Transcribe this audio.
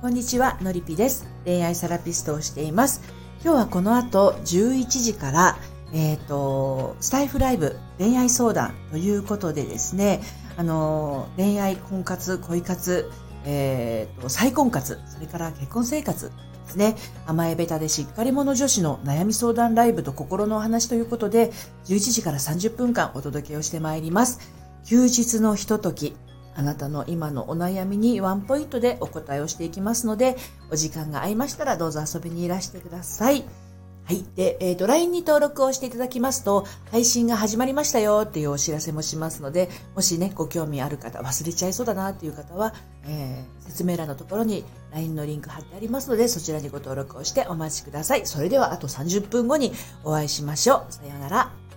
こんにちは、のりぴです。恋愛セラピストをしています。今日はこの後11時から、えっ、と、スタイフライブ恋愛相談ということでですね、あの、恋愛婚活、恋活、えっ、と、再婚活、それから結婚生活ですね。甘えべたでしっかり者女子の悩み相談ライブと心のお話ということで、11時から30分間お届けをしてまいります。休日のひととき、あなたの今のお悩みにワンポイントでお答えをしていきますので、お時間が合いましたらどうぞ遊びにいらしてください。はい。で、えっ、と、LINE に登録をしていただきますと、配信が始まりましたよっていうお知らせもしますので、もしね、ご興味ある方、忘れちゃいそうだなっていう方は、えー説明欄のところに LINE のリンク貼ってありますので、そちらにご登録をしてお待ちください。それではあと30分後にお会いしましょう。さようなら。